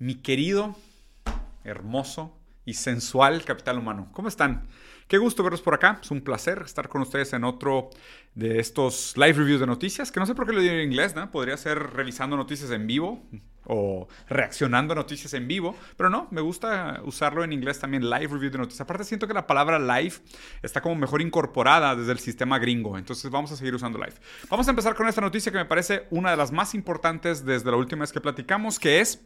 mi querido, hermoso y sensual capital humano. ¿Cómo están? Qué gusto verlos por acá. Es un placer estar con ustedes en otro de estos live reviews de noticias, que no sé por qué lo digo en inglés, ¿no? Podría ser revisando noticias en vivo o reaccionando a noticias en vivo, pero no, me gusta usarlo en inglés también, live review de noticias. Aparte siento que la palabra live está como mejor incorporada desde el sistema gringo, entonces vamos a seguir usando live. Vamos a empezar con esta noticia que me parece una de las más importantes desde la última vez que platicamos, que es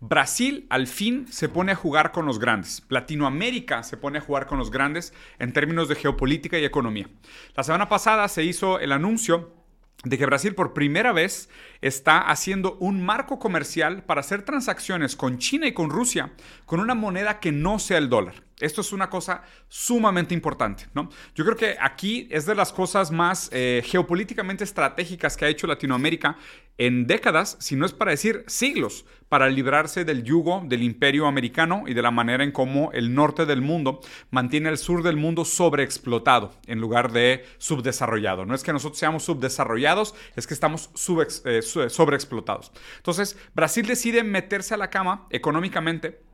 Brasil al fin se pone a jugar con los grandes. Latinoamérica se pone a jugar con los grandes en términos de geopolítica y economía. La semana pasada se hizo el anuncio de que Brasil por primera vez está haciendo un marco comercial para hacer transacciones con China y con Rusia con una moneda que no sea el dólar. Esto es una cosa sumamente importante, ¿no? Yo creo que aquí es de las cosas más eh, geopolíticamente estratégicas que ha hecho Latinoamérica en décadas, si no es para decir siglos, para librarse del yugo del imperio americano y de la manera en cómo el norte del mundo mantiene el sur del mundo sobreexplotado en lugar de subdesarrollado. No es que nosotros seamos subdesarrollados, es que estamos eh, sobreexplotados. Entonces, Brasil decide meterse a la cama económicamente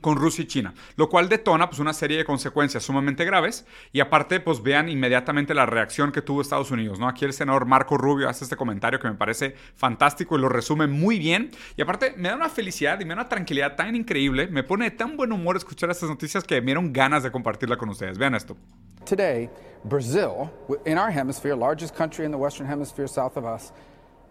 con Rusia y China, lo cual detona pues, una serie de consecuencias sumamente graves y aparte pues vean inmediatamente la reacción que tuvo Estados Unidos, ¿no? Aquí el senador Marco Rubio hace este comentario que me parece fantástico y lo resume muy bien y aparte me da una felicidad y me da una tranquilidad tan increíble, me pone de tan buen humor escuchar estas noticias que me dieron ganas de compartirla con ustedes. Vean esto. Today, Brazil, in our hemisphere, largest country in the western hemisphere south of us,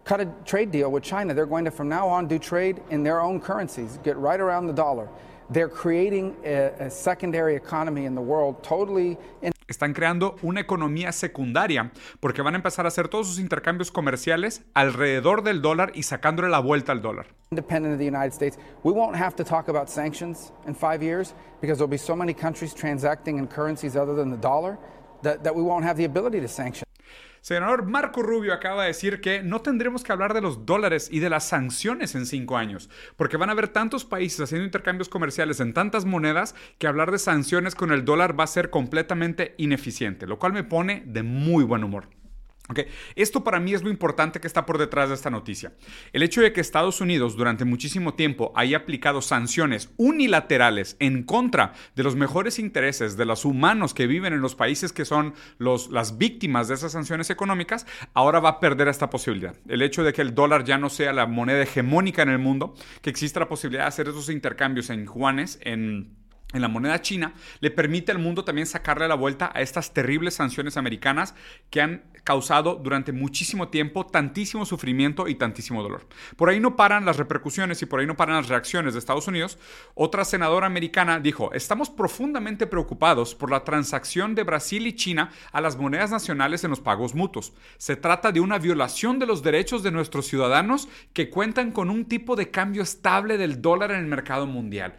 cut a trade deal with China. They're going to from now on do trade in their own currencies, get right around the dollar. They're creating a, a secondary economy in the world totally in están creando una economía secundaria porque van a empezar a hacer todos sus intercambios comerciales alrededor del dólar y sacándole la vuelta al dólar. Independent of the United States, we won't have to talk about sanctions in five years because there'll be so many countries transacting in currencies other than the dollar that, that we won't have the ability to sanction. Senador Marco Rubio acaba de decir que no tendremos que hablar de los dólares y de las sanciones en cinco años, porque van a haber tantos países haciendo intercambios comerciales en tantas monedas que hablar de sanciones con el dólar va a ser completamente ineficiente, lo cual me pone de muy buen humor. Esto para mí es lo importante que está por detrás de esta noticia. El hecho de que Estados Unidos durante muchísimo tiempo haya aplicado sanciones unilaterales en contra de los mejores intereses de los humanos que viven en los países que son las víctimas de esas sanciones económicas, ahora va a perder esta posibilidad. El hecho de que el dólar ya no sea la moneda hegemónica en el mundo, que exista la posibilidad de hacer esos intercambios en juanes, en en la moneda china, le permite al mundo también sacarle la vuelta a estas terribles sanciones americanas que han causado durante muchísimo tiempo tantísimo sufrimiento y tantísimo dolor. Por ahí no paran las repercusiones y por ahí no paran las reacciones de Estados Unidos. Otra senadora americana dijo, estamos profundamente preocupados por la transacción de Brasil y China a las monedas nacionales en los pagos mutuos. Se trata de una violación de los derechos de nuestros ciudadanos que cuentan con un tipo de cambio estable del dólar en el mercado mundial.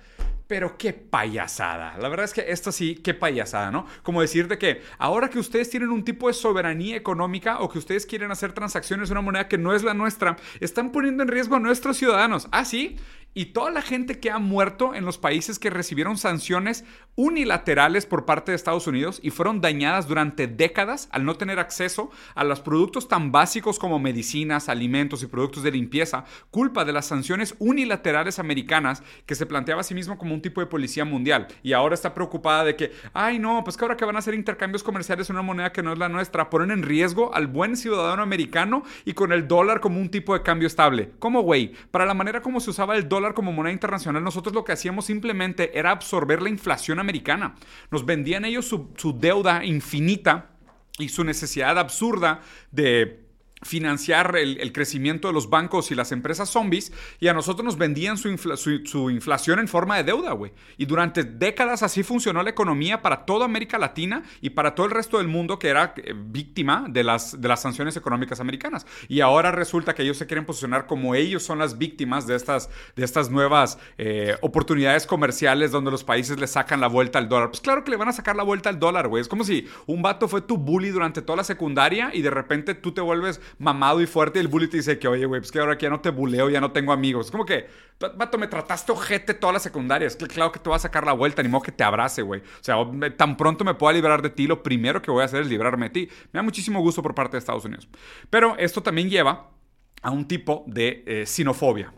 Pero qué payasada. La verdad es que esto sí, qué payasada, ¿no? Como decir de que ahora que ustedes tienen un tipo de soberanía económica o que ustedes quieren hacer transacciones en una moneda que no es la nuestra, están poniendo en riesgo a nuestros ciudadanos. Ah, sí y toda la gente que ha muerto en los países que recibieron sanciones unilaterales por parte de Estados Unidos y fueron dañadas durante décadas al no tener acceso a los productos tan básicos como medicinas, alimentos y productos de limpieza, culpa de las sanciones unilaterales americanas que se planteaba a sí mismo como un tipo de policía mundial. Y ahora está preocupada de que, ay no, pues que ahora que van a hacer intercambios comerciales en una moneda que no es la nuestra, ponen en riesgo al buen ciudadano americano y con el dólar como un tipo de cambio estable. ¿Cómo, güey? Para la manera como se usaba el dólar como moneda internacional, nosotros lo que hacíamos simplemente era absorber la inflación americana. Nos vendían ellos su, su deuda infinita y su necesidad absurda de financiar el, crecimiento de los bancos y las empresas zombies y a nosotros nos vendían su, su, inflación en forma de deuda, güey. Y durante décadas así funcionó la economía para toda América Latina y para todo el resto del mundo que era eh, víctima de las, de las sanciones económicas americanas. Y ahora resulta que ellos se quieren posicionar como ellos son las víctimas de estas, de estas nuevas eh, oportunidades comerciales donde los países le sacan la vuelta al dólar. Pues claro que le van a sacar la vuelta al dólar, güey. Es como si un vato fue tu bully durante toda la secundaria y de repente tú te vuelves mamado y fuerte y el bully te dice que, oye, güey, pues que ahora que ya no te buleo, ya no tengo amigos. Es como que, vato, me trataste ojete toda la secundaria. Es que claro que te va a sacar la vuelta, ni modo que te abrace, güey. O sea, tan pronto me pueda librar de ti, lo primero que voy a hacer es librarme de ti. Me da muchísimo gusto por parte de Estados Unidos. Pero esto también lleva a un tipo de eh,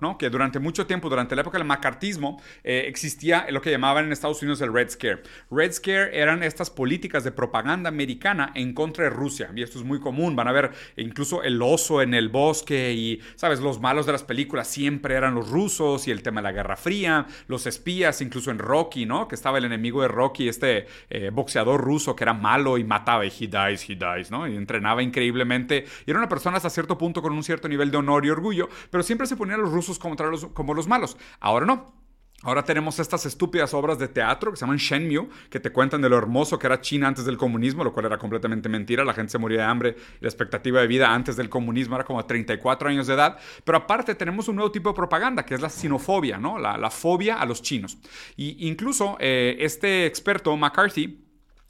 ¿no? Que durante mucho tiempo, durante la época del macartismo, eh, existía lo que llamaban en Estados Unidos el Red Scare. Red Scare eran estas políticas de propaganda americana en contra de Rusia, y esto es muy común, van a ver incluso el oso en el bosque y, ¿sabes? Los malos de las películas siempre eran los rusos y el tema de la Guerra Fría, los espías, incluso en Rocky, ¿no? Que estaba el enemigo de Rocky, este eh, boxeador ruso que era malo y mataba y he dies, he dies, ¿no? Y entrenaba increíblemente y era una persona hasta cierto punto con un cierto nivel de honor y orgullo, pero siempre se ponían a los rusos contra los, como los malos. Ahora no. Ahora tenemos estas estúpidas obras de teatro que se llaman Shenmue, que te cuentan de lo hermoso que era China antes del comunismo, lo cual era completamente mentira. La gente se moría de hambre y la expectativa de vida antes del comunismo era como 34 años de edad. Pero aparte tenemos un nuevo tipo de propaganda, que es la sinofobia, ¿no? La, fobia a los chinos. Y incluso eh, este experto, McCarthy,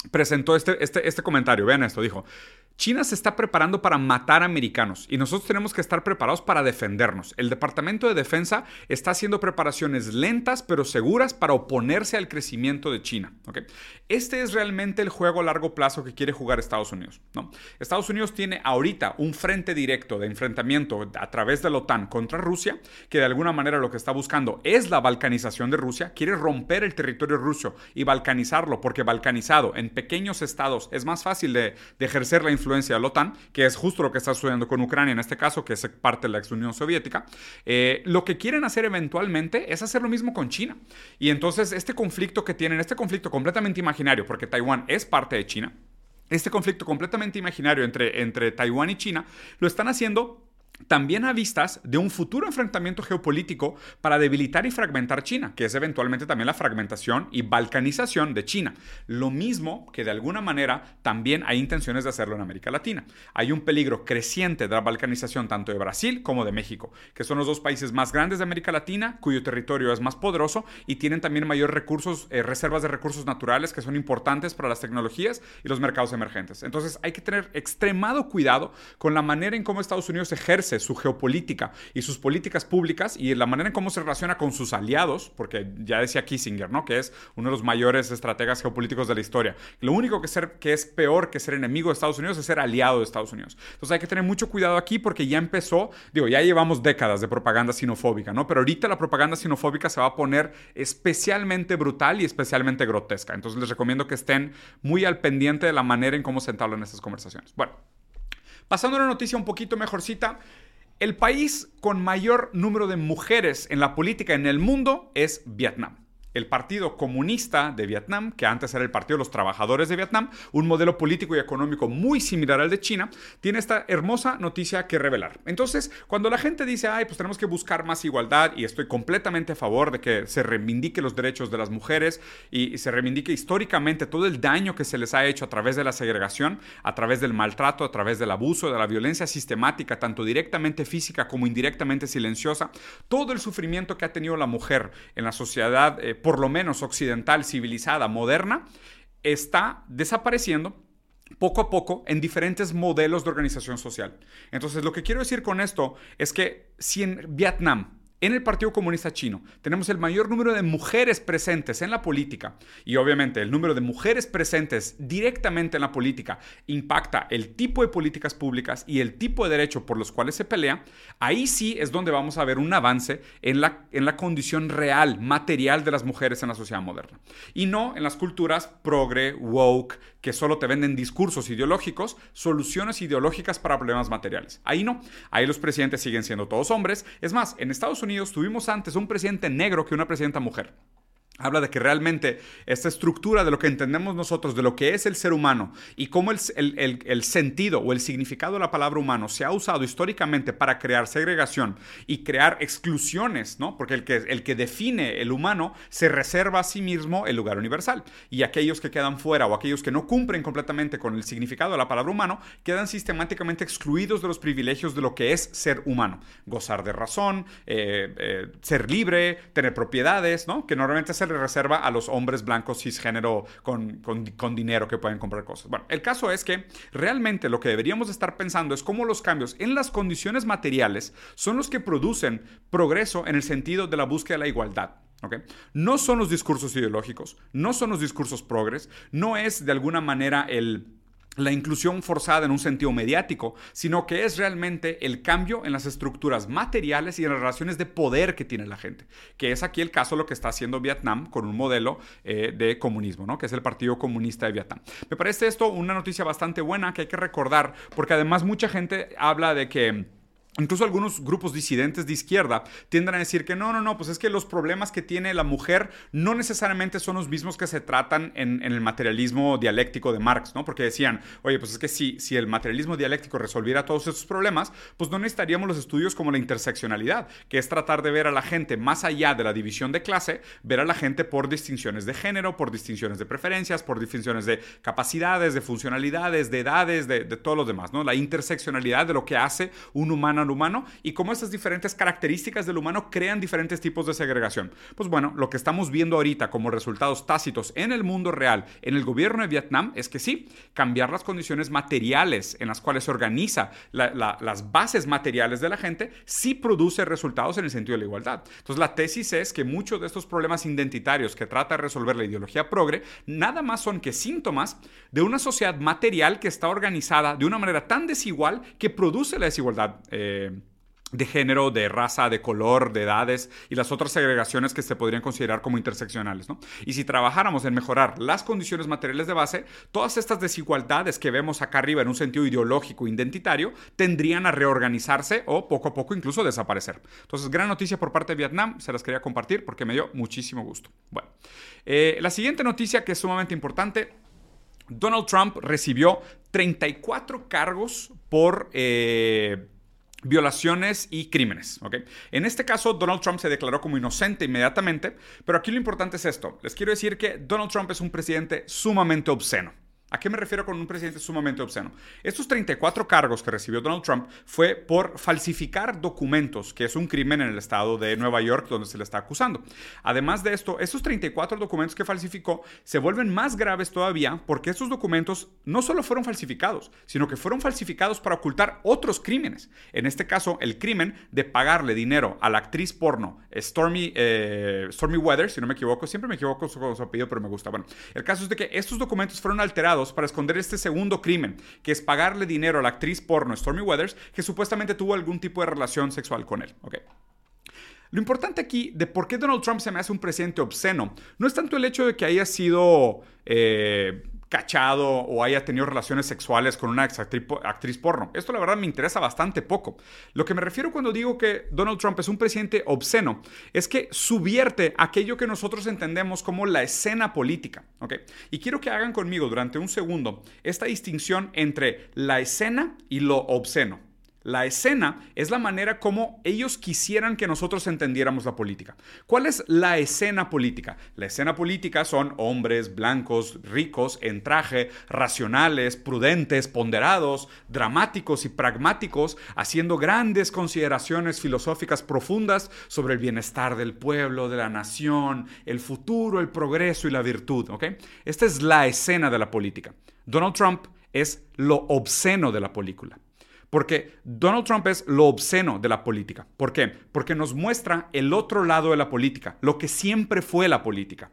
presentó este, este, este comentario. Vean esto, dijo. China se está preparando para matar americanos y nosotros tenemos que estar preparados para defendernos. El Departamento de Defensa está haciendo preparaciones lentas pero seguras para oponerse al crecimiento de China. Este es realmente el juego a largo plazo que quiere jugar Estados Unidos. Estados Unidos tiene ahorita un frente directo de enfrentamiento a través de la OTAN contra Rusia, que de alguna manera lo que está buscando es la balcanización de Rusia. Quiere romper el territorio ruso y balcanizarlo porque balcanizado en pequeños estados es más fácil de, de ejercer la influencia influencia de la OTAN, que es justo lo que está sucediendo con Ucrania en este caso, que es parte de la ex Unión Soviética, eh, lo que quieren hacer eventualmente es hacer lo mismo con China. Y entonces este conflicto que tienen, este conflicto completamente imaginario, porque Taiwán es parte de China, este conflicto completamente imaginario entre, entre Taiwán y China, lo están haciendo también a vistas de un futuro enfrentamiento geopolítico para debilitar y fragmentar China, que es eventualmente también la fragmentación y balcanización de China. Lo mismo que de alguna manera también hay intenciones de hacerlo en América Latina. Hay un peligro creciente de la balcanización tanto de Brasil como de México, que son los dos países más grandes de América Latina, cuyo territorio es más poderoso y tienen también mayores recursos, eh, reservas de recursos naturales que son importantes para las tecnologías y los mercados emergentes. Entonces hay que tener extremado cuidado con la manera en cómo Estados Unidos ejerce su geopolítica y sus políticas públicas y la manera en cómo se relaciona con sus aliados, porque ya decía Kissinger, ¿no? Que es uno de los mayores estrategas geopolíticos de la historia. Lo único que, ser, que es peor que ser enemigo de Estados Unidos es ser aliado de Estados Unidos. Entonces hay que tener mucho cuidado aquí porque ya empezó, digo, ya llevamos décadas de propaganda sinofóbica, ¿no? Pero ahorita la propaganda sinofóbica se va a poner especialmente brutal y especialmente grotesca. Entonces les recomiendo que estén muy al pendiente de la manera en cómo se entablan estas conversaciones. Bueno. Pasando a una noticia un poquito mejorcita, el país con mayor número de mujeres en la política en el mundo es Vietnam el Partido Comunista de Vietnam, que antes era el Partido de los Trabajadores de Vietnam, un modelo político y económico muy similar al de China, tiene esta hermosa noticia que revelar. Entonces, cuando la gente dice, ay, pues tenemos que buscar más igualdad, y estoy completamente a favor de que se reivindique los derechos de las mujeres y, se reivindique históricamente todo el daño que se les ha hecho a través de la segregación, a través del maltrato, a través del abuso, de la violencia sistemática, tanto directamente física como indirectamente silenciosa, todo el sufrimiento que ha tenido la mujer en la sociedad. Eh, por lo menos occidental, civilizada, moderna, está desapareciendo poco a poco en diferentes modelos de organización social. Entonces, lo que quiero decir con esto es que si en Vietnam en el Partido Comunista Chino tenemos el mayor número de mujeres presentes en la política y obviamente el número de mujeres presentes directamente en la política impacta el tipo de políticas públicas y el tipo de derecho por los cuales se pelea, ahí sí es donde vamos a ver un avance en la, en la condición real, material de las mujeres en la sociedad moderna. Y no en las culturas progre, woke, que solo te venden discursos ideológicos, soluciones ideológicas para problemas materiales. Ahí no, ahí los presidentes siguen siendo todos hombres. Es más, en Estados Unidos tuvimos antes un presidente negro que una presidenta mujer. Habla de que realmente esta estructura de lo que entendemos nosotros, de lo que es el ser humano y cómo el, el, sentido o el significado de la palabra humano se ha usado históricamente para crear segregación y crear exclusiones, ¿no? Porque el que, el que define el humano se reserva a sí mismo el lugar universal. Y aquellos que quedan fuera o aquellos que no cumplen completamente con el significado de la palabra humano quedan sistemáticamente excluidos de los privilegios de lo que es ser humano. Gozar de razón, eh, eh, ser libre, tener propiedades, ¿no? Que normalmente se reserva a los hombres blancos cisgénero con, con, dinero que pueden comprar cosas. Bueno, el caso es que realmente lo que deberíamos estar pensando es cómo los cambios en las condiciones materiales son los que producen progreso en el sentido de la búsqueda de la igualdad. ¿Okay? No son los discursos ideológicos, no son los discursos progres, no es de alguna manera el la inclusión forzada en un sentido mediático, sino que es realmente el cambio en las estructuras materiales y en las relaciones de poder que tiene la gente, que es aquí el caso lo que está haciendo Vietnam con un modelo eh, de comunismo, ¿no? que es el Partido Comunista de Vietnam. Me parece esto una noticia bastante buena que hay que recordar, porque además mucha gente habla de que Incluso algunos grupos disidentes de izquierda tienden a decir que no, no, no, pues es que los problemas que tiene la mujer no necesariamente son los mismos que se tratan en, el materialismo dialéctico de Marx, ¿no? Porque decían, oye, pues es que si, si el materialismo dialéctico resolviera todos estos problemas, pues no necesitaríamos los estudios como la interseccionalidad, que es tratar de ver a la gente más allá de la división de clase, ver a la gente por distinciones de género, por distinciones de preferencias, por distinciones de capacidades, de funcionalidades, de edades, de, de todos los demás, ¿no? La interseccionalidad de lo que hace un humano al humano y cómo estas diferentes características del humano crean diferentes tipos de segregación. Pues bueno, lo que estamos viendo ahorita como resultados tácitos en el mundo real, en el gobierno de Vietnam, es que sí, cambiar las condiciones materiales en las cuales se organiza las bases materiales de la gente, sí produce resultados en el sentido de la igualdad. Entonces la tesis es que muchos de estos problemas identitarios que trata de resolver la ideología progre, nada más son que síntomas de una sociedad material que está organizada de una manera tan desigual que produce la desigualdad. Eh, de género, de raza, de color, de edades y las otras segregaciones que se podrían considerar como interseccionales. ¿no? Y si trabajáramos en mejorar las condiciones materiales de base, todas estas desigualdades que vemos acá arriba en un sentido ideológico, identitario, tendrían a reorganizarse o poco a poco incluso desaparecer. Entonces, gran noticia por parte de Vietnam, se las quería compartir porque me dio muchísimo gusto. Bueno, eh, la siguiente noticia que es sumamente importante Donald Trump recibió 34 cargos por eh, violaciones y crímenes. En este caso, Donald Trump se declaró como inocente inmediatamente, pero aquí lo importante es esto. Les quiero decir que Donald Trump es un presidente sumamente obsceno. ¿A qué me refiero con un presidente sumamente obsceno? Estos 34 cargos que recibió Donald Trump fue por falsificar documentos, que es un crimen en el estado de Nueva York donde se le está acusando. Además de esto, estos 34 documentos que falsificó se vuelven más graves todavía porque estos documentos no solo fueron falsificados, sino que fueron falsificados para ocultar otros crímenes. En este caso, el crimen de pagarle dinero a la actriz porno Stormy, eh, Weather, si no me equivoco, siempre me equivoco con su apellido, pero me gusta. Bueno, el caso es de que estos documentos fueron alterados para esconder este segundo crimen, que es pagarle dinero a la actriz porno Stormy Weathers, que supuestamente tuvo algún tipo de relación sexual con él. Lo importante aquí de por qué Donald Trump se me hace un presidente obsceno no es tanto el hecho de que haya sido eh, cachado o haya tenido relaciones sexuales con una actriz porno. Esto la verdad me interesa bastante poco. Lo que me refiero cuando digo que Donald Trump es un presidente obsceno es que subvierte aquello que nosotros entendemos como la escena política. Y quiero que hagan conmigo durante un segundo esta distinción entre la escena y lo obsceno. La escena es la manera como ellos quisieran que nosotros entendiéramos la política. ¿Cuál es la escena política? La escena política son hombres blancos, ricos, en traje, racionales, prudentes, ponderados, dramáticos y pragmáticos, haciendo grandes consideraciones filosóficas profundas sobre el bienestar del pueblo, de la nación, el futuro, el progreso y la virtud. Esta es la escena de la política. Donald Trump es lo obsceno de la película. Porque Donald Trump es lo obsceno de la política. ¿Por qué? Porque nos muestra el otro lado de la política, lo que siempre fue la política.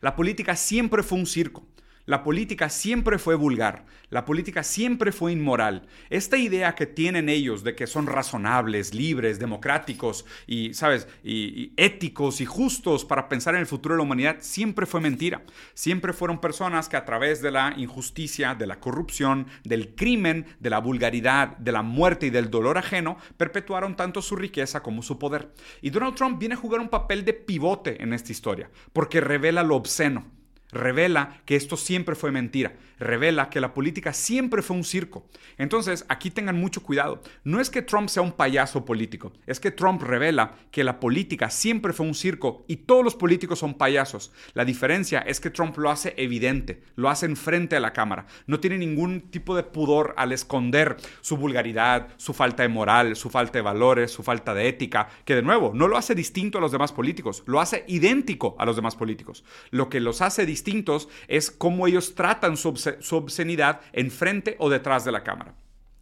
La política siempre fue un circo. La política siempre fue vulgar, la política siempre fue inmoral. Esta idea que tienen ellos de que son razonables, libres, democráticos y, ¿sabes?, y, éticos y justos para pensar en el futuro de la humanidad siempre fue mentira. Siempre fueron personas que a través de la injusticia, de la corrupción, del crimen, de la vulgaridad, de la muerte y del dolor ajeno, perpetuaron tanto su riqueza como su poder. Y Donald Trump viene a jugar un papel de pivote en esta historia, porque revela lo obsceno Revela que esto siempre fue mentira. Revela que la política siempre fue un circo. Entonces, aquí tengan mucho cuidado. No es que Trump sea un payaso político. Es que Trump revela que la política siempre fue un circo y todos los políticos son payasos. La diferencia es que Trump lo hace evidente. Lo hace enfrente a la cámara. No tiene ningún tipo de pudor al esconder su vulgaridad, su falta de moral, su falta de valores, su falta de ética. Que de nuevo, no lo hace distinto a los demás políticos. Lo hace idéntico a los demás políticos. Lo que los hace distintos es cómo ellos tratan su, obscenidad enfrente o detrás de la cámara.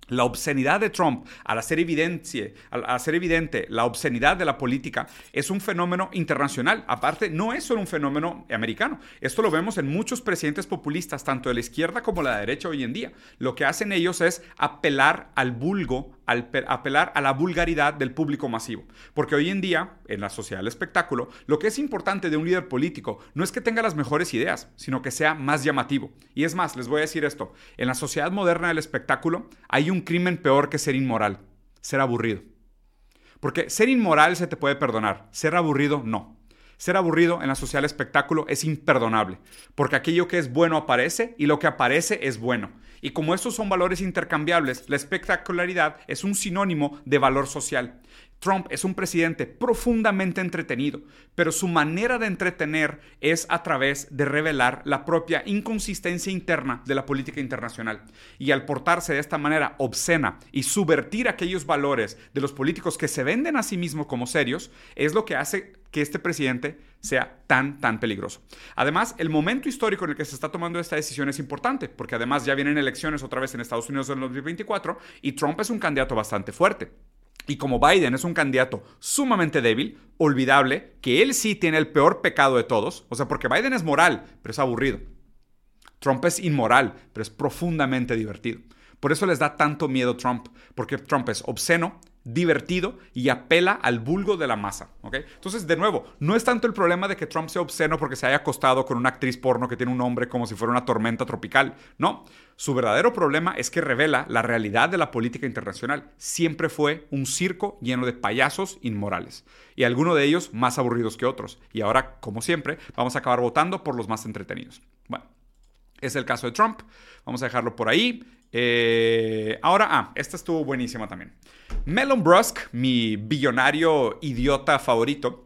La obscenidad de Trump, al hacer, al hacer evidente la obscenidad de la política, es un fenómeno internacional. Aparte, no es solo un fenómeno americano. Esto lo vemos en muchos presidentes populistas, tanto de la izquierda como de la derecha hoy en día. Lo que hacen ellos es apelar al vulgo, al apelar a la vulgaridad del público masivo. Porque hoy en día, en la sociedad del espectáculo, lo que es importante de un líder político no es que tenga las mejores ideas, sino que sea más llamativo. Y es más, les voy a decir esto, en la sociedad moderna del espectáculo hay un crimen peor que ser inmoral, ser aburrido. Porque ser inmoral se te puede perdonar, ser aburrido no. Ser aburrido en la sociedad del espectáculo es imperdonable, porque aquello que es bueno aparece y lo que aparece es bueno. Y como estos son valores intercambiables, la espectacularidad es un sinónimo de valor social. Trump es un presidente profundamente entretenido, pero su manera de entretener es a través de revelar la propia inconsistencia interna de la política internacional. Y al portarse de esta manera obscena y subvertir aquellos valores de los políticos que se venden a sí mismos como serios, es lo que hace que este presidente sea tan, tan peligroso. Además, el momento histórico en el que se está tomando esta decisión es importante, porque además ya vienen elecciones otra vez en Estados Unidos en el 2024 y Trump es un candidato bastante fuerte. Y como Biden es un candidato sumamente débil, olvidable, que él sí tiene el peor pecado de todos, o sea, porque Biden es moral, pero es aburrido. Trump es inmoral, pero es profundamente divertido. Por eso les da tanto miedo Trump, porque Trump es obsceno, divertido y apela al vulgo de la masa. Entonces, de nuevo, no es tanto el problema de que Trump sea obsceno porque se haya acostado con una actriz porno que tiene un nombre como si fuera una tormenta tropical. No, su verdadero problema es que revela la realidad de la política internacional. Siempre fue un circo lleno de payasos inmorales. Y algunos de ellos más aburridos que otros. Y ahora, como siempre, vamos a acabar votando por los más entretenidos. Bueno, es el caso de Trump. Vamos a dejarlo por ahí. Eh, ahora, ah, esta estuvo buenísima también. Melon Brusk, mi billonario idiota favorito,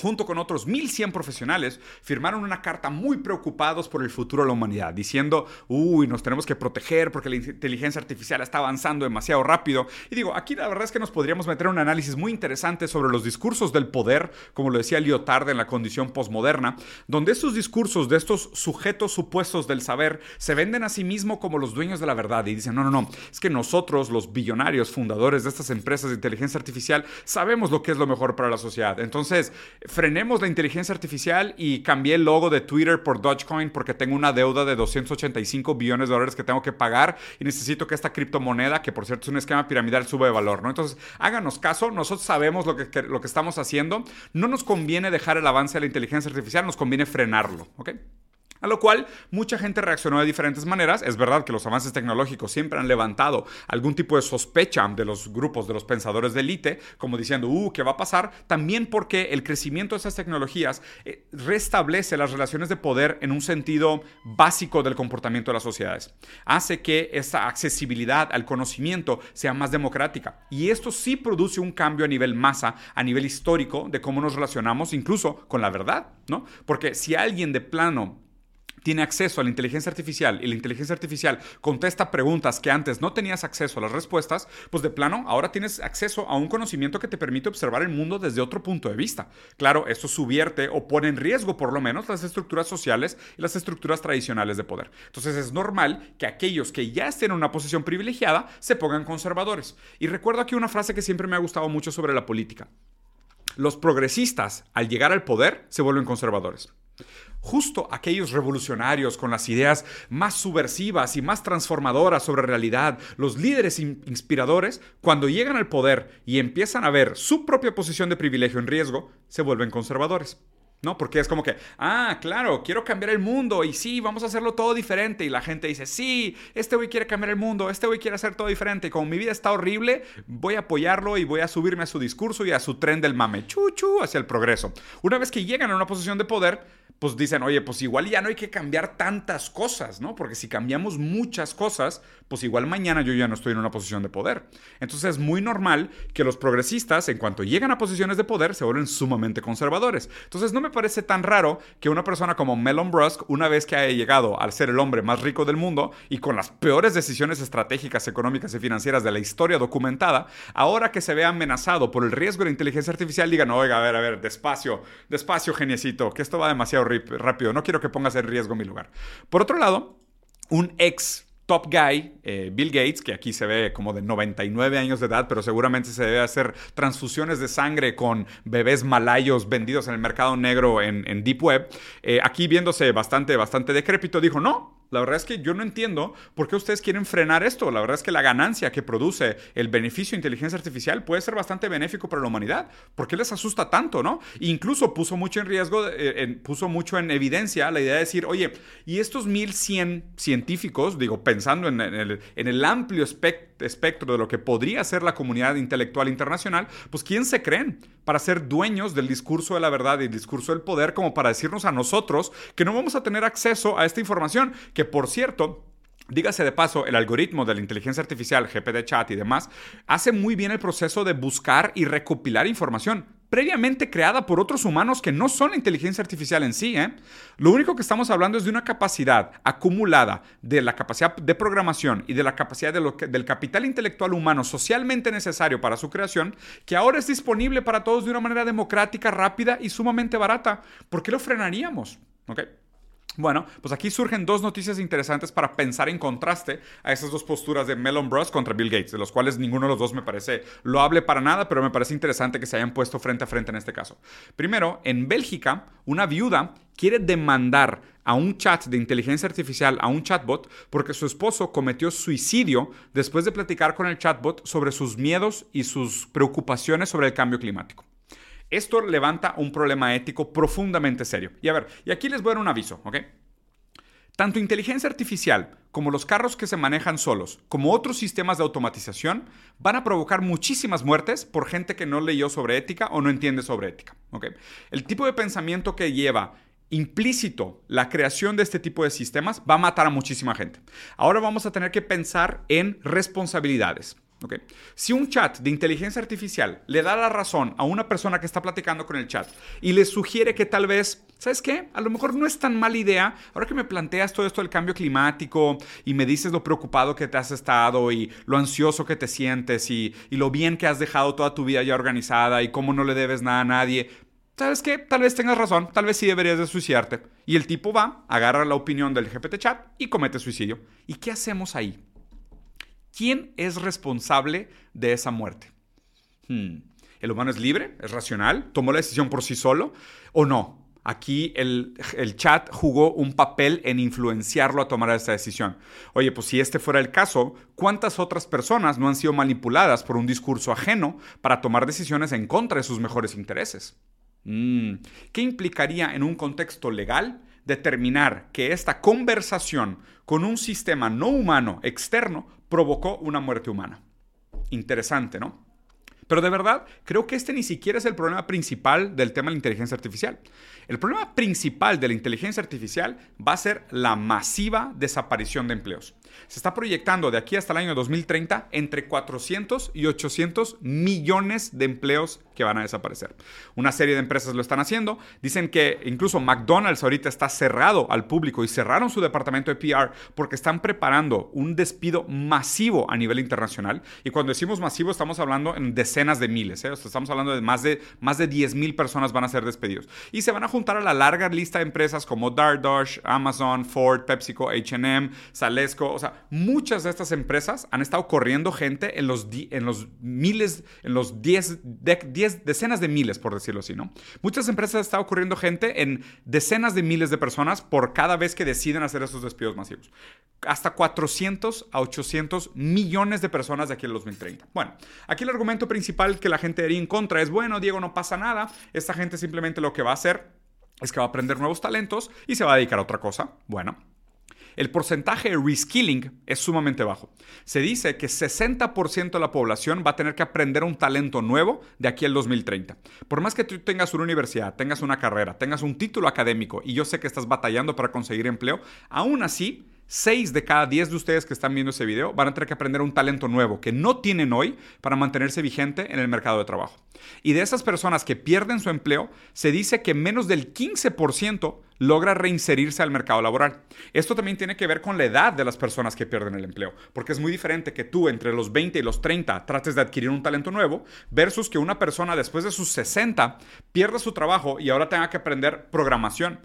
junto con otros 1.100 profesionales, firmaron una carta muy preocupados por el futuro de la humanidad, diciendo, uy, nos tenemos que proteger porque la inteligencia artificial está avanzando demasiado rápido. Y digo, aquí la verdad es que nos podríamos meter un análisis muy interesante sobre los discursos del poder, como lo decía Lyotard en la condición posmoderna, donde estos discursos de estos sujetos supuestos del saber se venden a sí mismos como los dueños de la verdad y dicen, no, no, no, es que nosotros, los billonarios fundadores de estas empresas de inteligencia artificial, sabemos lo que es lo mejor para la sociedad. Entonces, frenemos la inteligencia artificial y cambié el logo de Twitter por Dogecoin porque tengo una deuda de 285 billones de dólares que tengo que pagar y necesito que esta criptomoneda, que por cierto es un esquema piramidal, suba de valor, ¿no? Entonces, háganos caso, nosotros sabemos lo que, lo que estamos haciendo, no nos conviene dejar el avance de la inteligencia artificial, nos conviene frenarlo, ¿ok? A lo cual mucha gente reaccionó de diferentes maneras. Es verdad que los avances tecnológicos siempre han levantado algún tipo de sospecha de los grupos de los pensadores de élite, como diciendo, uh, ¿qué va a pasar? También porque el crecimiento de esas tecnologías eh, restablece las relaciones de poder en un sentido básico del comportamiento de las sociedades. Hace que esa accesibilidad al conocimiento sea más democrática. Y esto sí produce un cambio a nivel masa, a nivel histórico, de cómo nos relacionamos incluso con la verdad, ¿no? Porque si alguien de plano tiene acceso a la inteligencia artificial y la inteligencia artificial contesta preguntas que antes no tenías acceso a las respuestas, pues de plano ahora tienes acceso a un conocimiento que te permite observar el mundo desde otro punto de vista. Claro, esto subierte o pone en riesgo por lo menos las estructuras sociales y las estructuras tradicionales de poder. Entonces es normal que aquellos que ya estén en una posición privilegiada se pongan conservadores. Y recuerdo aquí una frase que siempre me ha gustado mucho sobre la política. Los progresistas, al llegar al poder, se vuelven conservadores justo aquellos revolucionarios con las ideas más subversivas y más transformadoras sobre realidad, los líderes inspiradores, cuando llegan al poder y empiezan a ver su propia posición de privilegio en riesgo, se vuelven conservadores. ¿no? Porque es como que, ah, claro, quiero cambiar el mundo y sí, vamos a hacerlo todo diferente. Y la gente dice, sí, este güey quiere cambiar el mundo, este güey quiere hacer todo diferente. Como mi vida está horrible, voy a apoyarlo y voy a subirme a su discurso y a su tren del mame, chuchu, hacia el progreso. Una vez que llegan a una posición de poder, pues dicen, oye, pues igual ya no hay que cambiar tantas cosas, ¿no? Porque si cambiamos muchas cosas, pues igual mañana yo ya no estoy en una posición de poder. Entonces es muy normal que los progresistas, en cuanto llegan a posiciones de poder, se vuelven sumamente conservadores. Entonces no me parece tan raro que una persona como Melon Brusk, una vez que haya llegado al ser el hombre más rico del mundo y con las peores decisiones estratégicas, económicas y financieras de la historia documentada, ahora que se vea amenazado por el riesgo de la inteligencia artificial, digan, oiga, a ver, a ver, despacio, despacio, geniecito, que esto va demasiado rápido, no quiero que pongas en riesgo mi lugar. Por otro lado, un ex top guy, eh, Bill Gates, que aquí se ve como de 99 años de edad, pero seguramente se debe hacer transfusiones de sangre con bebés malayos vendidos en el mercado negro en, Deep Web, eh, aquí viéndose bastante, bastante decrépito, dijo, no, la verdad es que yo no entiendo por qué ustedes quieren frenar esto. La verdad es que la ganancia que produce el beneficio de inteligencia artificial puede ser bastante benéfico para la humanidad. ¿Por qué les asusta tanto, no? incluso puso mucho en riesgo, eh, puso mucho en evidencia la idea de decir, oye, y estos 1100 científicos, digo, pensando en, el, amplio espectro de lo que podría ser la comunidad intelectual internacional, pues ¿quién se creen para ser dueños del discurso de la verdad y el discurso del poder como para decirnos a nosotros que no vamos a tener acceso a esta información? que por cierto, Dígase de paso, el algoritmo de la inteligencia artificial, GPD chat y demás, hace muy bien el proceso de buscar y recopilar información previamente creada por otros humanos que no son la inteligencia artificial en sí. ¿eh? Lo único que estamos hablando es de una capacidad acumulada de la capacidad de programación y de la capacidad del capital intelectual humano socialmente necesario para su creación, que ahora es disponible para todos de una manera democrática, rápida y sumamente barata. ¿Por qué lo frenaríamos? ¿Okay? Bueno, pues aquí surgen dos noticias interesantes para pensar en contraste a esas dos posturas de Melon Bros contra Bill Gates, de los cuales ninguno de los dos me parece loable para nada, pero me parece interesante que se hayan puesto frente a frente en este caso. Primero, en Bélgica, una viuda quiere demandar a un chat de inteligencia artificial, a un chatbot, porque su esposo cometió suicidio después de platicar con el chatbot sobre sus miedos y sus preocupaciones sobre el cambio climático. Esto levanta un problema ético profundamente serio. Y a ver, y aquí les voy a dar un aviso, ¿ok? Tanto inteligencia artificial como los carros que se manejan solos, como otros sistemas de automatización, van a provocar muchísimas muertes por gente que no leyó sobre ética o no entiende sobre ética. ¿ok? El tipo de pensamiento que lleva implícito la creación de este tipo de sistemas va a matar a muchísima gente. Ahora vamos a tener que pensar en responsabilidades. Si un chat de inteligencia artificial le da la razón a una persona que está platicando con el chat y le sugiere que tal vez, ¿sabes qué? A lo mejor no es tan mala idea, ahora que me planteas todo esto del cambio climático y me dices lo preocupado que te has estado y lo ansioso que te sientes y, y lo bien que has dejado toda tu vida ya organizada y cómo no le debes nada a nadie, ¿sabes qué? Tal vez tengas razón, tal vez sí deberías de suicidarte. Y el tipo va, agarra la opinión del GPT chat y comete suicidio. ¿Y qué hacemos ahí? ¿Quién es responsable de esa muerte? Hmm. ¿El humano es libre? ¿Es racional? ¿Tomó la decisión por sí solo? ¿O no? Aquí el, chat jugó un papel en influenciarlo a tomar esa decisión. Oye, pues si este fuera el caso, ¿cuántas otras personas no han sido manipuladas por un discurso ajeno para tomar decisiones en contra de sus mejores intereses? Hmm. ¿Qué implicaría en un contexto legal determinar que esta conversación con un sistema no humano externo provocó una muerte humana. Interesante, ¿no? Pero de verdad, creo que este ni siquiera es el problema principal del tema de la inteligencia artificial. El problema principal de la inteligencia artificial va a ser la masiva desaparición de empleos. Se está proyectando de aquí hasta el año 2030 entre 400 y 800 millones de empleos que van a desaparecer. Una serie de empresas lo están haciendo. Dicen que incluso McDonald's ahorita está cerrado al público y cerraron su departamento de PR porque están preparando un despido masivo a nivel internacional. Y cuando decimos masivo estamos hablando en decenas de miles. ¿eh? estamos hablando de más de, más de 10 mil personas van a ser despedidos. Y se van a juntar a la larga lista de empresas como DoorDash, Amazon, Ford, PepsiCo, H&M, Salesco. O sea, muchas de estas empresas han estado corriendo gente en los, miles, en los 10, decenas de miles, por decirlo así, ¿no? Muchas empresas han estado corriendo gente en decenas de miles de personas por cada vez que deciden hacer esos despidos masivos. Hasta 400 a 800 millones de personas de aquí al 2030. Bueno, aquí el argumento principal que la gente haría en contra es, bueno, Diego, no pasa nada. Esta gente simplemente lo que va a hacer es que va a aprender nuevos talentos y se va a dedicar a otra cosa. Bueno, el porcentaje de reskilling es sumamente bajo. Se dice que 60% de la población va a tener que aprender un talento nuevo de aquí al 2030. Por más que tú tengas una universidad, tengas una carrera, tengas un título académico y yo sé que estás batallando para conseguir empleo, aún así 6 de cada 10 de ustedes que están viendo ese video van a tener que aprender un talento nuevo que no tienen hoy para mantenerse vigente en el mercado de trabajo. Y de esas personas que pierden su empleo, se dice que menos del 15% logra reinserirse al mercado laboral. Esto también tiene que ver con la edad de las personas que pierden el empleo, porque es muy diferente que tú entre los 20 y los 30 trates de adquirir un talento nuevo versus que una persona después de sus 60 pierda su trabajo y ahora tenga que aprender programación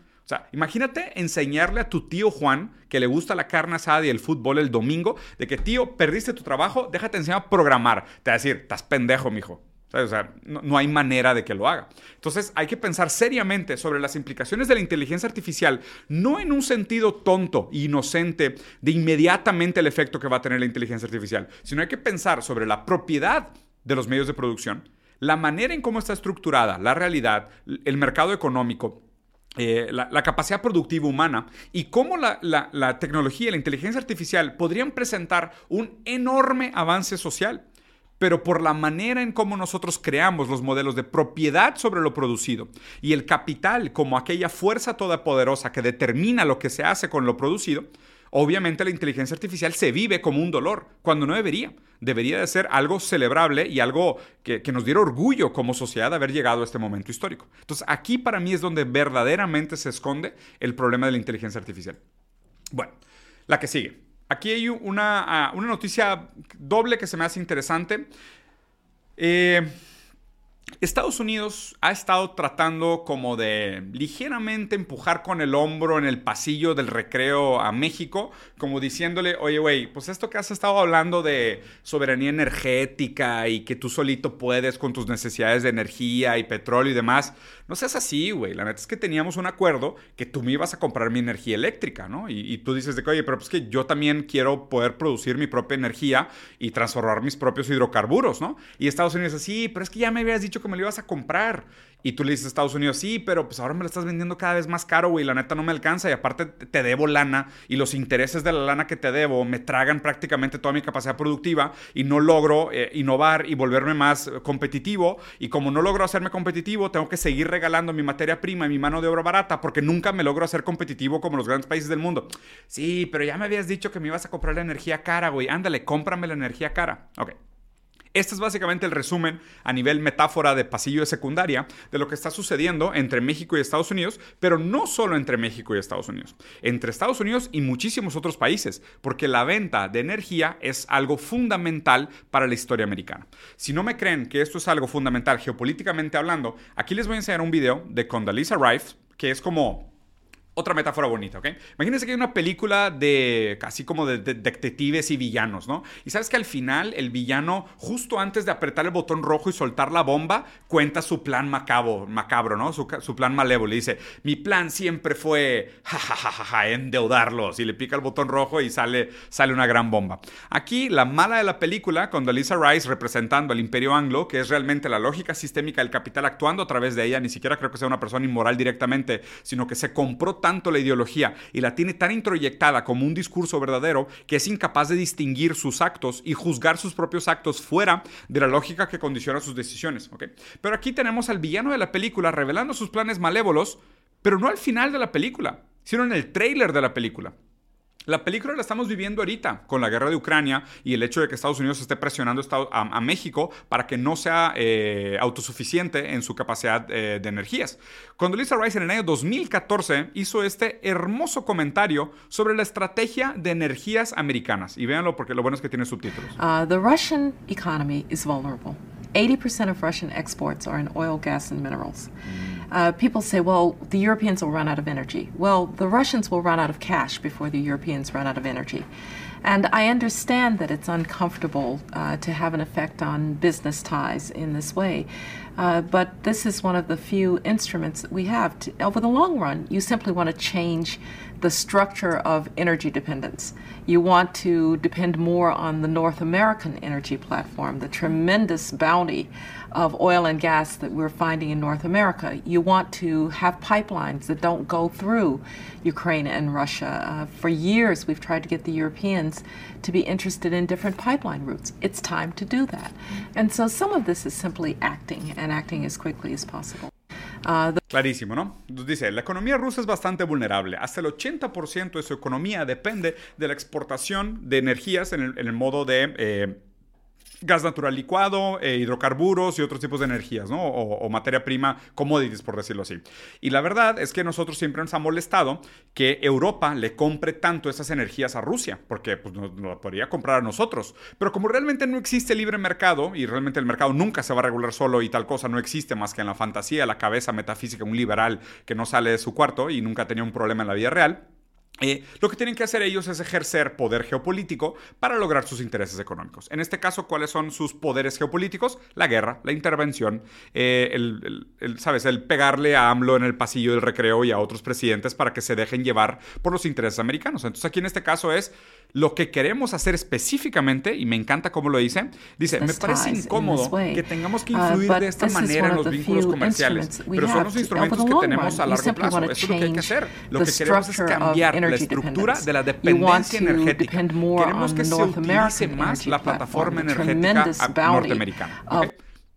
Imagínate enseñarle a tu tío Juan, que le gusta la carne asada y el fútbol el domingo, de que, tío, perdiste tu trabajo, déjate enseñar a programar. Te va a decir, estás pendejo, mijo. No, no, hay manera de que lo haga. Entonces, hay que pensar seriamente sobre las implicaciones de la inteligencia artificial, no en un sentido tonto, inocente, de inmediatamente el efecto que va a tener la inteligencia artificial, sino hay que pensar sobre la propiedad de los medios de producción, la manera en cómo está estructurada la realidad, el mercado económico, eh, la, capacidad productiva humana y cómo la, la, tecnología y la inteligencia artificial podrían presentar un enorme avance social, pero por la manera en cómo nosotros creamos los modelos de propiedad sobre lo producido y el capital como aquella fuerza todopoderosa que determina lo que se hace con lo producido, obviamente la inteligencia artificial se vive como un dolor, cuando no debería. Debería de ser algo celebrable y algo que, nos diera orgullo como sociedad de haber llegado a este momento histórico. Entonces aquí para mí es donde verdaderamente se esconde el problema de la inteligencia artificial. Bueno, la que sigue. Aquí hay una, ah, una noticia doble que se me hace interesante. Eh, Estados Unidos ha estado tratando como de ligeramente empujar con el hombro en el pasillo del recreo a México, como diciéndole, oye, güey, pues esto que has estado hablando de soberanía energética y que tú solito puedes con tus necesidades de energía y petróleo y demás, no seas así, güey. La neta es que teníamos un acuerdo que tú me ibas a comprar mi energía eléctrica, ¿no? Y, tú dices de que, oye, pero pues que yo también quiero poder producir mi propia energía y transformar mis propios hidrocarburos, ¿no? Y Estados Unidos así, pero es que ya me habías dicho que me lo ibas a comprar. Y tú le dices a Estados Unidos, sí, pero pues ahora me lo estás vendiendo cada vez más caro, güey, la neta no me alcanza y aparte te debo lana y los intereses de la lana que te debo me tragan prácticamente toda mi capacidad productiva y no logro eh, innovar y volverme más competitivo y como no logro hacerme competitivo, tengo que seguir regalando mi materia prima y mi mano de obra barata porque nunca me logro hacer competitivo como los grandes países del mundo. Sí, pero ya me habías dicho que me ibas a comprar la energía cara, güey, ándale, cómprame la energía cara. Ok. Este es básicamente el resumen a nivel metáfora de pasillo de secundaria de lo que está sucediendo entre México y Estados Unidos, pero no solo entre México y Estados Unidos, entre Estados Unidos y muchísimos otros países, porque la venta de energía es algo fundamental para la historia americana. Si no me creen que esto es algo fundamental geopolíticamente hablando, aquí les voy a enseñar un video de Condoleezza Rice, que es como otra metáfora bonita, ¿ok? Imagínense que hay una película de casi como de, detectives y villanos, ¿no? Y sabes que al final el villano, justo antes de apretar el botón rojo y soltar la bomba, cuenta su plan macabro, macabro ¿no? Su, plan malévolo. Y dice, mi plan siempre fue, jajajaja, endeudarlos. Y le pica el botón rojo y sale, sale una gran bomba. Aquí, la mala de la película, con Lisa Rice representando al imperio anglo, que es realmente la lógica sistémica del capital actuando a través de ella, ni siquiera creo que sea una persona inmoral directamente, sino que se compró tanto la ideología y la tiene tan introyectada como un discurso verdadero que es incapaz de distinguir sus actos y juzgar sus propios actos fuera de la lógica que condiciona sus decisiones. Pero aquí tenemos al villano de la película revelando sus planes malévolos, pero no al final de la película, sino en el trailer de la película. La película la estamos viviendo ahorita con la guerra de Ucrania y el hecho de que Estados Unidos esté presionando a, México para que no sea eh, autosuficiente en su capacidad eh, de energías. Cuando Lisa Rice en el año 2014 hizo este hermoso comentario sobre la estrategia de energías americanas. Y véanlo porque lo bueno es que tiene subtítulos. Uh, the Russian economy is vulnerable. 80% of Russian exports are in oil, gas, and minerals. Uh, people say, well, the Europeans will run out of energy. Well, the Russians will run out of cash before the Europeans run out of energy. And I understand that it's uncomfortable uh, to have an effect on business ties in this way. Uh, but this is one of the few instruments that we have. To, over the long run, you simply want to change the structure of energy dependence. You want to depend more on the North American energy platform, the tremendous bounty of oil and gas that we're finding in North America. You want to have pipelines that don't go through Ukraine and Russia. Uh, for years, we've tried to get the Europeans to be interested in different pipeline routes. It's time to do that. And so some of this is simply acting and acting as quickly as possible. Uh, Clarísimo, ¿no? Dice, la economía rusa es bastante vulnerable. Hasta el 80% de su economía depende de la exportación de energías en el, en el modo de... Eh, gas natural licuado, eh, hidrocarburos y otros tipos de energías. O, materia prima, commodities, por decirlo así. Y la verdad es que nosotros siempre nos ha molestado que Europa le compre tanto esas energías a Rusia, porque pues, nos, lo podría comprar a nosotros. Pero como realmente no existe libre mercado, y realmente el mercado nunca se va a regular solo y tal cosa no existe más que en la fantasía, la cabeza metafísica, un liberal que no sale de su cuarto y nunca tenía un problema en la vida real, eh, lo que tienen que hacer ellos es ejercer poder geopolítico para lograr sus intereses económicos. En este caso, ¿cuáles son sus poderes geopolíticos? La guerra, la intervención, eh, el, ¿sabes? El pegarle a AMLO en el pasillo del recreo y a otros presidentes para que se dejen llevar por los intereses americanos. Entonces aquí en este caso es lo que queremos hacer específicamente, y me encanta cómo lo dice, dice, me parece incómodo que tengamos que uh, influir de esta manera en los vínculos comerciales, pero son los instrumentos que tenemos a largo plazo. Eso es lo que hay que hacer. Lo que queremos es cambiar la estructura de la dependencia energética. Queremos que se utilice más la plataforma energética norteamericana.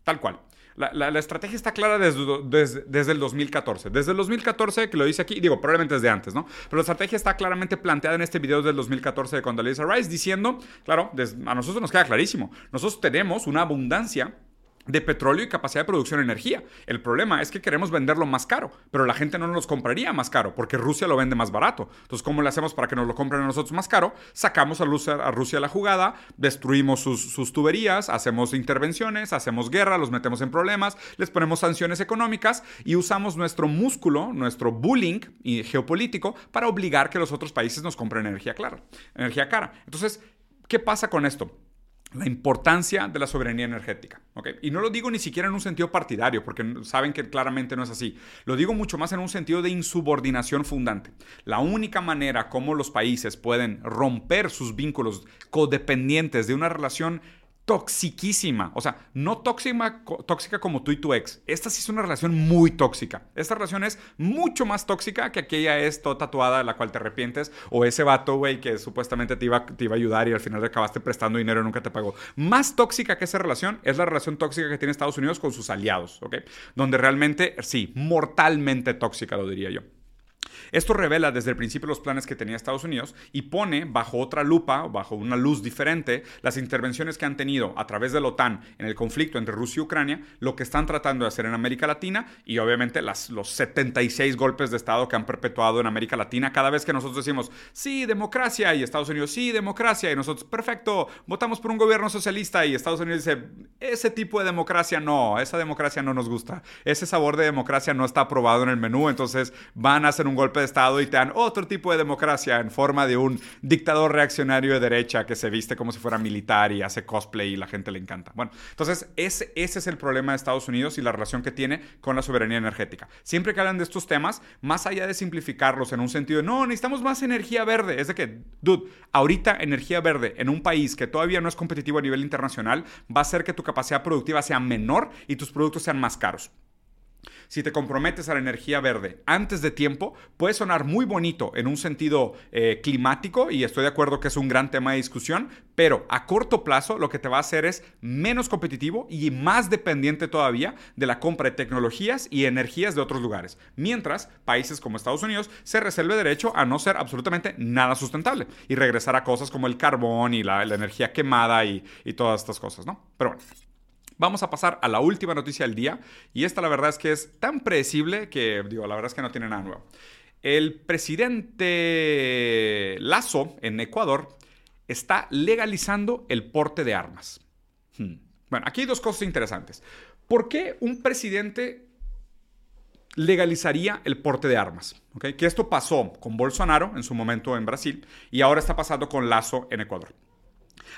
Tal cual. La, estrategia está clara desde, desde, el 2014. Desde el 2014, que lo dice aquí, digo, probablemente desde antes, ¿no? Pero la estrategia está claramente planteada en este video del 2014 de Condoleezza Rice, diciendo, claro, a nosotros nos queda clarísimo, nosotros tenemos una abundancia de petróleo y capacidad de producción de energía. El problema es que queremos venderlo más caro, pero la gente no nos compraría más caro porque Rusia lo vende más barato. Entonces, ¿cómo le hacemos para que nos lo compren a nosotros más caro? Sacamos a, a Rusia la jugada, destruimos sus, tuberías, hacemos intervenciones, hacemos guerra, los metemos en problemas, les ponemos sanciones económicas y usamos nuestro músculo, nuestro bullying geopolítico para obligar que los otros países nos compren energía clara, energía cara. Entonces, ¿qué pasa con esto? La importancia de la soberanía energética. ¿okay? Y no lo digo ni siquiera en un sentido partidario, porque saben que claramente no es así. Lo digo mucho más en un sentido de insubordinación fundante. La única manera como los países pueden romper sus vínculos codependientes de una relación toxiquísima. O sea, no tóxica, tóxica como tú y tu ex. Esta sí es una relación muy tóxica. Esta relación es mucho más tóxica que aquella es toda tatuada, la cual te arrepientes. O ese vato, güey, que supuestamente te iba, te iba a ayudar y al final le acabaste prestando dinero y nunca te pagó. Más tóxica que esa relación es la relación tóxica que tiene Estados Unidos con sus aliados, ¿ok? Donde realmente, sí, mortalmente tóxica, lo diría yo. Esto revela desde el principio los planes que tenía Estados Unidos y pone bajo otra lupa, bajo una luz diferente, las intervenciones que han tenido a través de la OTAN en el conflicto entre Rusia y Ucrania, lo que están tratando de hacer en América Latina y obviamente las, los 76 golpes de Estado que han perpetuado en América Latina. Cada vez que nosotros decimos, sí, democracia, y Estados Unidos, sí, democracia, y nosotros, perfecto, votamos por un gobierno socialista, y Estados Unidos dice, ese tipo de democracia no, esa democracia no nos gusta, ese sabor de democracia no está aprobado en el menú, entonces van a hacer un golpe de Estado y te dan otro tipo de democracia en forma de un dictador reaccionario de derecha que se viste como si fuera militar y hace cosplay y la gente le encanta. Bueno, entonces ese, ese es el problema de Estados Unidos y la relación que tiene con la soberanía energética. Siempre que hablan de estos temas, más allá de simplificarlos en un sentido de, no, necesitamos más energía verde, es de que, dude, ahorita energía verde en un país que todavía no es competitivo a nivel internacional va a hacer que tu capacidad productiva sea menor y tus productos sean más caros si te comprometes a la energía verde antes de tiempo, puede sonar muy bonito en un sentido eh, climático y estoy de acuerdo que es un gran tema de discusión, pero a corto plazo lo que te va a hacer es menos competitivo y más dependiente todavía de la compra de tecnologías y energías de otros lugares. Mientras países como Estados Unidos se reserve derecho a no ser absolutamente nada sustentable y regresar a cosas como el carbón y la, energía quemada y, y todas estas cosas, ¿no? Pero bueno. Vamos a pasar a la última noticia del día y esta la verdad es que es tan predecible que digo, la verdad es que no tiene nada nuevo. El presidente Lazo en Ecuador está legalizando el porte de armas. Hmm. Bueno, aquí hay dos cosas interesantes. ¿Por qué un presidente legalizaría el porte de armas? ¿Okay? Que esto pasó con Bolsonaro en su momento en Brasil y ahora está pasando con Lazo en Ecuador.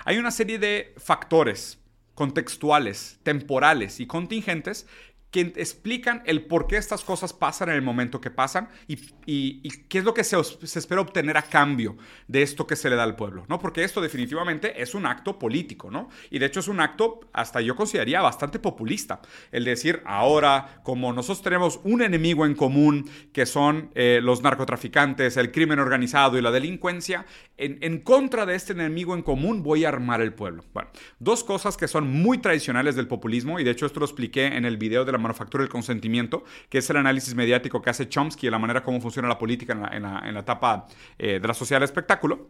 Hay una serie de factores contextuales, temporales y contingentes que explican el por qué estas cosas pasan en el momento que pasan y, qué es lo que se, espera obtener a cambio de esto que se le da al pueblo, ¿no? Porque esto definitivamente es un acto político, ¿no? Y de hecho es un acto, hasta yo consideraría, bastante populista. El decir, ahora, como nosotros tenemos un enemigo en común, que son eh, los narcotraficantes, el crimen organizado y la delincuencia, en, en contra de este enemigo en común voy a armar el pueblo. Bueno, dos cosas que son muy tradicionales del populismo, y de hecho esto lo expliqué en el video de la manufactura del consentimiento, que es el análisis mediático que hace Chomsky de la manera como funciona la política en la, etapa eh, de la sociedad del espectáculo.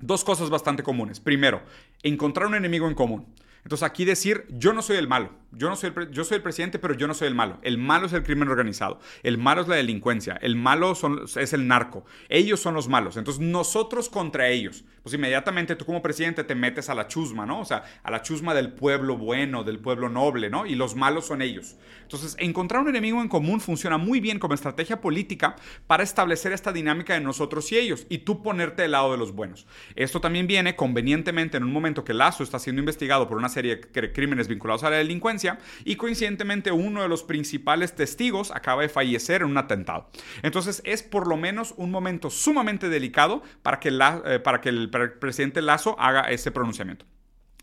Dos cosas bastante comunes. Primero, encontrar un enemigo en común. Entonces aquí decir, yo no soy el malo, yo, no soy el yo soy el presidente, pero yo no soy el malo. El malo es el crimen organizado, el malo es la delincuencia, el malo son, es el narco, ellos son los malos. Entonces nosotros contra ellos. Pues inmediatamente tú como presidente te metes a la chusma, ¿no? O sea, a la chusma del pueblo bueno, del pueblo noble, ¿no? Y los malos son ellos. Entonces, encontrar un enemigo en común funciona muy bien como estrategia política para establecer esta dinámica de nosotros y ellos y tú ponerte del lado de los buenos. Esto también viene convenientemente en un momento que Lazo está siendo investigado por una serie de crímenes vinculados a la delincuencia y coincidentemente uno de los principales testigos acaba de fallecer en un atentado. Entonces es por lo menos un momento sumamente delicado para que, la, eh, para que el presidente Lazo haga ese pronunciamiento.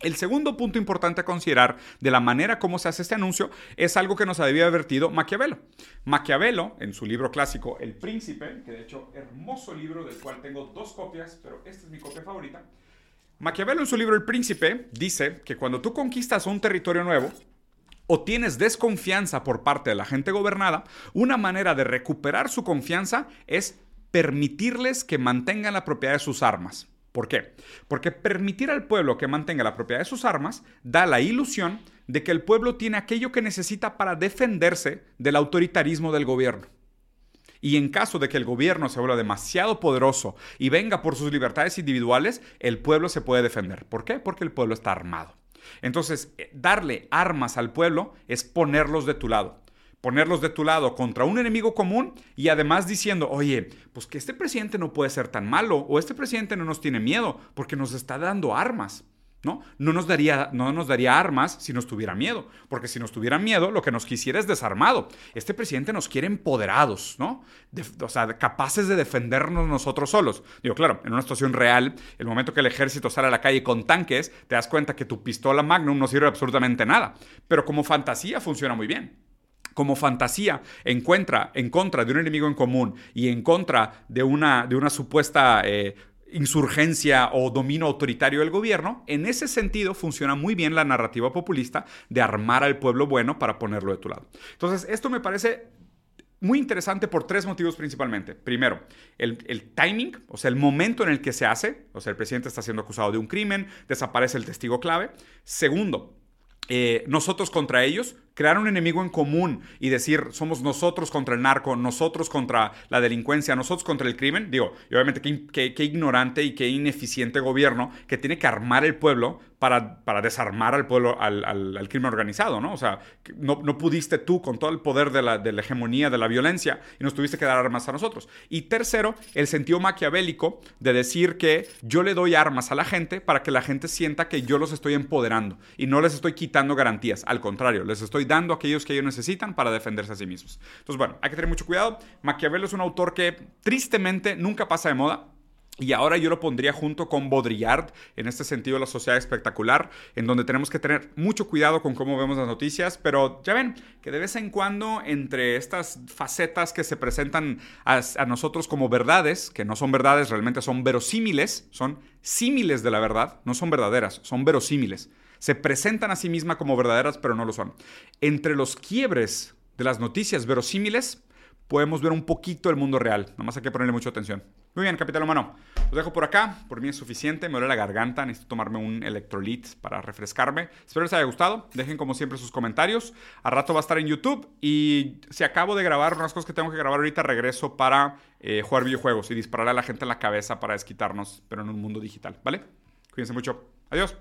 El segundo punto importante a considerar de la manera como se hace este anuncio es algo que nos había advertido Maquiavelo. Maquiavelo, en su libro clásico El Príncipe, que de hecho hermoso libro del cual tengo dos copias, pero esta es mi copia favorita, Maquiavelo en su libro El Príncipe dice que cuando tú conquistas un territorio nuevo, o tienes desconfianza por parte de la gente gobernada, una manera de recuperar su confianza es permitirles que mantengan la propiedad de sus armas. ¿Por qué? Porque permitir al pueblo que mantenga la propiedad de sus armas da la ilusión de que el pueblo tiene aquello que necesita para defenderse del autoritarismo del gobierno. Y en caso de que el gobierno se vuelva demasiado poderoso y venga por sus libertades individuales, el pueblo se puede defender. ¿Por qué? Porque el pueblo está armado. Entonces, eh, darle armas al pueblo es ponerlos de tu lado. Ponerlos de tu lado contra un enemigo común y además diciendo, oye, pues que este presidente no puede ser tan malo o este presidente no nos tiene miedo porque nos está dando armas. ¿No? No nos, daría, no nos daría armas si nos tuviera miedo, porque si nos tuviera miedo, lo que nos quisiera es desarmado. Este presidente nos quiere empoderados, ¿no? o sea, capaces de defendernos nosotros solos. Digo, claro, en una situación real, el momento que el ejército sale a la calle con tanques, te das cuenta que tu pistola Magnum no sirve absolutamente nada, pero como fantasía funciona muy bien como fantasía encuentra en contra de un enemigo en común y en contra de una, de una supuesta eh, insurgencia o dominio autoritario del gobierno, en ese sentido funciona muy bien la narrativa populista de armar al pueblo bueno para ponerlo de tu lado. Entonces, esto me parece muy interesante por tres motivos principalmente. Primero, el, timing, o sea, el momento en el que se hace, o sea, el presidente está siendo acusado de un crimen, desaparece el testigo clave. Segundo, eh, nosotros contra ellos, crear un enemigo en común y decir somos nosotros contra el narco, nosotros contra la delincuencia, nosotros contra el crimen, digo, y obviamente qué, ignorante y qué ineficiente gobierno que tiene que armar el pueblo para, para desarmar al pueblo, al, crimen organizado, ¿no? O sea, no, no, pudiste tú con todo el poder de la, de la hegemonía, de la violencia, y nos tuviste que dar armas a nosotros. Y tercero, el sentido maquiavélico de decir que yo le doy armas a la gente para que la gente sienta que yo los estoy empoderando y no les estoy quitando garantías, al contrario, les estoy dando aquellos que ellos necesitan para defenderse a sí mismos. Entonces, bueno, hay que tener mucho cuidado. Maquiavelo es un autor que tristemente nunca pasa de moda. Y ahora yo lo pondría junto con Baudrillard, en este sentido la sociedad espectacular, en donde tenemos que tener mucho cuidado con cómo vemos las noticias, pero ya ven que de vez en cuando entre estas facetas que se presentan a, a nosotros como verdades, que no son verdades, realmente son verosímiles, son símiles de la verdad, no son verdaderas, son verosímiles se presentan a sí mismas como verdaderas, pero no lo son. Entre los quiebres de las noticias verosímiles, podemos ver un poquito el mundo real. Nada más hay que ponerle mucha atención. Muy bien, capital humano. Los dejo por acá. Por mí es suficiente. Me duele la garganta. Necesito tomarme un electrolit para refrescarme. Espero les haya gustado. Dejen como siempre sus comentarios. A rato va a estar en YouTube. Y si acabo de grabar unas cosas que tengo que grabar ahorita, regreso para eh, jugar videojuegos y dispararle a la gente en la cabeza para desquitarnos, pero en un mundo digital. ¿Vale? Cuídense mucho. Adiós.